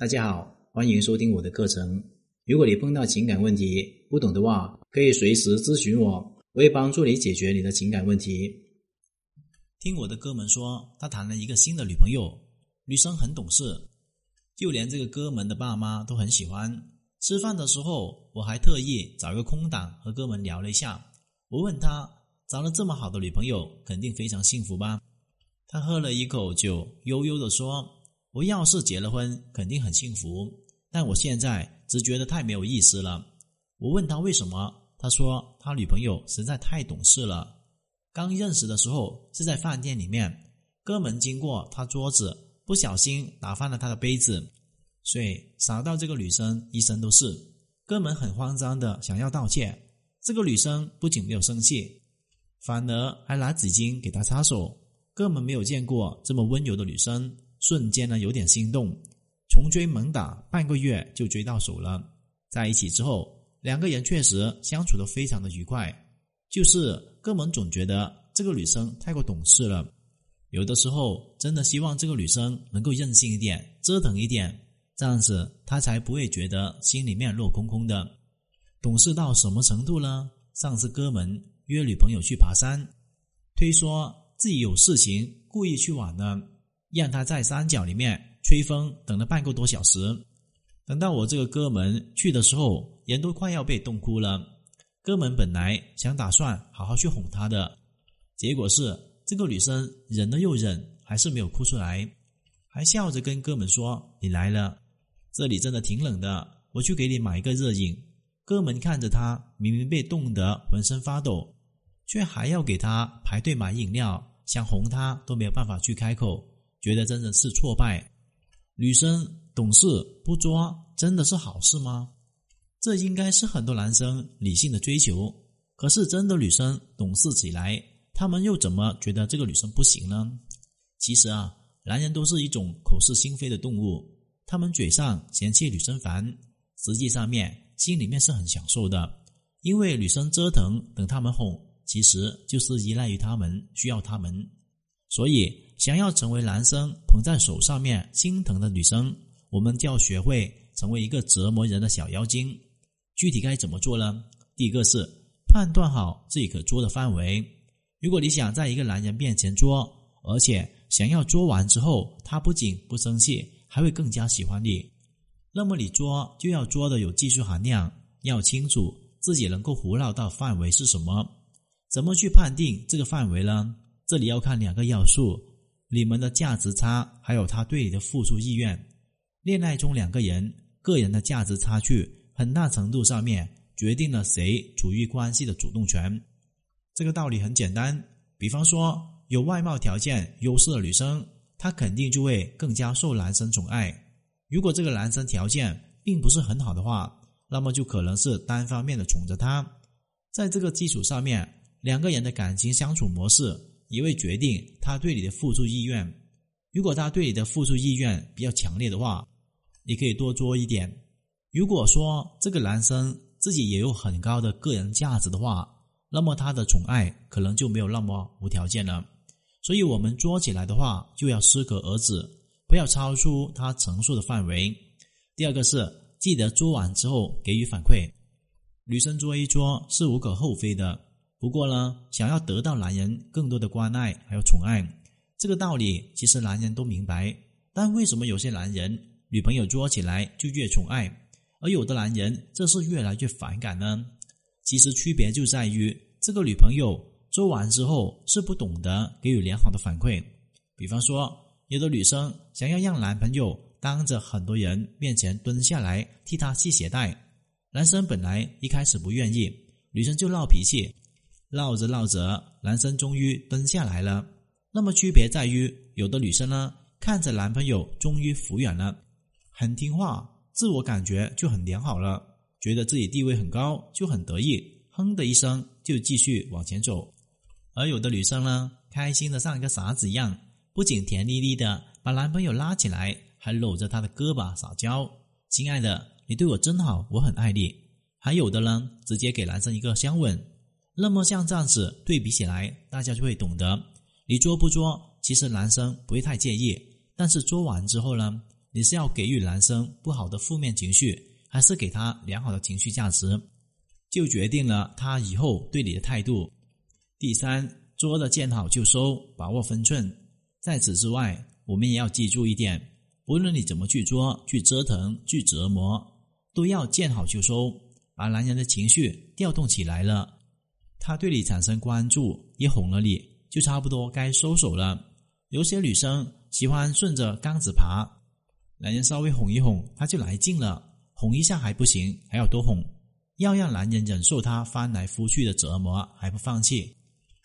大家好，欢迎收听我的课程。如果你碰到情感问题不懂的话，可以随时咨询我，我会帮助你解决你的情感问题。听我的哥们说，他谈了一个新的女朋友，女生很懂事，就连这个哥们的爸妈都很喜欢。吃饭的时候，我还特意找一个空档和哥们聊了一下。我问他，找了这么好的女朋友，肯定非常幸福吧？他喝了一口酒，悠悠地说：“我要是结了婚，肯定很幸福。但我现在只觉得太没有意思了。”我问他为什么，他说他女朋友实在太懂事了。刚认识的时候是在饭店里面，哥们经过他桌子，不小心打翻了他的杯子，水洒到这个女生一身都是。哥们很慌张的想要道歉，这个女生不仅没有生气，反而还拿纸巾给他擦手。哥们没有见过这么温柔的女生，瞬间呢有点心动，穷追猛打，半个月就追到手了。在一起之后，两个人确实相处的非常的愉快。就是哥们总觉得这个女生太过懂事了，有的时候真的希望这个女生能够任性一点，折腾一点，这样子他才不会觉得心里面落空空的。懂事到什么程度呢？上次哥们约女朋友去爬山，推说。自己有事情，故意去晚了，让他在山脚里面吹风，等了半个多小时。等到我这个哥们去的时候，人都快要被冻哭了。哥们本来想打算好好去哄她的，结果是这个女生忍了又忍，还是没有哭出来，还笑着跟哥们说：“你来了，这里真的挺冷的，我去给你买一个热饮。”哥们看着他，明明被冻得浑身发抖，却还要给他排队买饮料。想哄她都没有办法去开口，觉得真的是挫败。女生懂事不作，真的是好事吗？这应该是很多男生理性的追求。可是真的女生懂事起来，他们又怎么觉得这个女生不行呢？其实啊，男人都是一种口是心非的动物，他们嘴上嫌弃女生烦，实际上面心里面是很享受的，因为女生折腾，等他们哄。其实就是依赖于他们，需要他们，所以想要成为男生捧在手上面心疼的女生，我们就要学会成为一个折磨人的小妖精。具体该怎么做呢？第一个是判断好自己可捉的范围。如果你想在一个男人面前捉，而且想要捉完之后他不仅不生气，还会更加喜欢你，那么你捉就要捉的有技术含量，要清楚自己能够胡闹到范围是什么。怎么去判定这个范围呢？这里要看两个要素：你们的价值差，还有他对你的付出意愿。恋爱中两个人个人的价值差距，很大程度上面决定了谁处于关系的主动权。这个道理很简单，比方说有外貌条件优势的女生，她肯定就会更加受男生宠爱。如果这个男生条件并不是很好的话，那么就可能是单方面的宠着她。在这个基础上面。两个人的感情相处模式也会决定他对你的付出意愿。如果他对你的付出意愿比较强烈的话，你可以多做一点。如果说这个男生自己也有很高的个人价值的话，那么他的宠爱可能就没有那么无条件了。所以，我们做起来的话就要适可而止，不要超出他承受的范围。第二个是记得做完之后给予反馈。女生作一做是无可厚非的。不过呢，想要得到男人更多的关爱还有宠爱，这个道理其实男人都明白。但为什么有些男人女朋友作起来就越宠爱，而有的男人这是越来越反感呢？其实区别就在于这个女朋友做完之后是不懂得给予良好的反馈。比方说，有的女生想要让男朋友当着很多人面前蹲下来替她系鞋带，男生本来一开始不愿意，女生就闹脾气。闹着闹着，男生终于蹲下来了。那么区别在于，有的女生呢，看着男朋友终于服软了，很听话，自我感觉就很良好了，觉得自己地位很高，就很得意，哼的一声就继续往前走。而有的女生呢，开心的像一个傻子一样，不仅甜蜜蜜的把男朋友拉起来，还搂着他的胳膊撒娇：“亲爱的，你对我真好，我很爱你。”还有的呢，直接给男生一个香吻。那么像这样子对比起来，大家就会懂得，你作不作，其实男生不会太介意，但是作完之后呢，你是要给予男生不好的负面情绪，还是给他良好的情绪价值，就决定了他以后对你的态度。第三，捉的见好就收，把握分寸。在此之外，我们也要记住一点：无论你怎么去捉、去折腾、去折磨，都要见好就收。把男人的情绪调动起来了，他对你产生关注，也哄了你，就差不多该收手了。有些女生喜欢顺着杆子爬。男人稍微哄一哄，她就来劲了。哄一下还不行，还要多哄，要让男人忍受他翻来覆去的折磨还不放弃，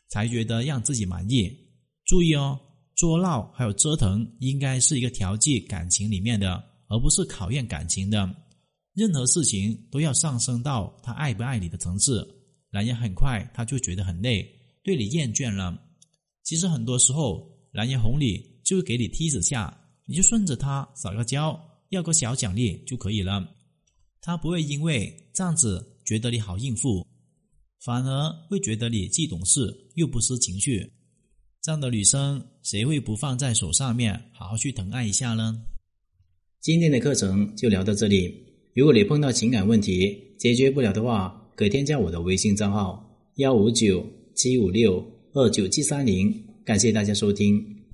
才觉得让自己满意。注意哦，捉闹还有折腾，应该是一个调剂感情里面的，而不是考验感情的。任何事情都要上升到他爱不爱你的层次。男人很快他就觉得很累，对你厌倦了。其实很多时候，男人哄你就是给你梯子下。你就顺着他撒个娇，要个小奖励就可以了。他不会因为这样子觉得你好应付，反而会觉得你既懂事又不失情绪。这样的女生谁会不放在手上面好好去疼爱一下呢？今天的课程就聊到这里。如果你碰到情感问题解决不了的话，可添加我的微信账号幺五九七五六二九七三零。感谢大家收听。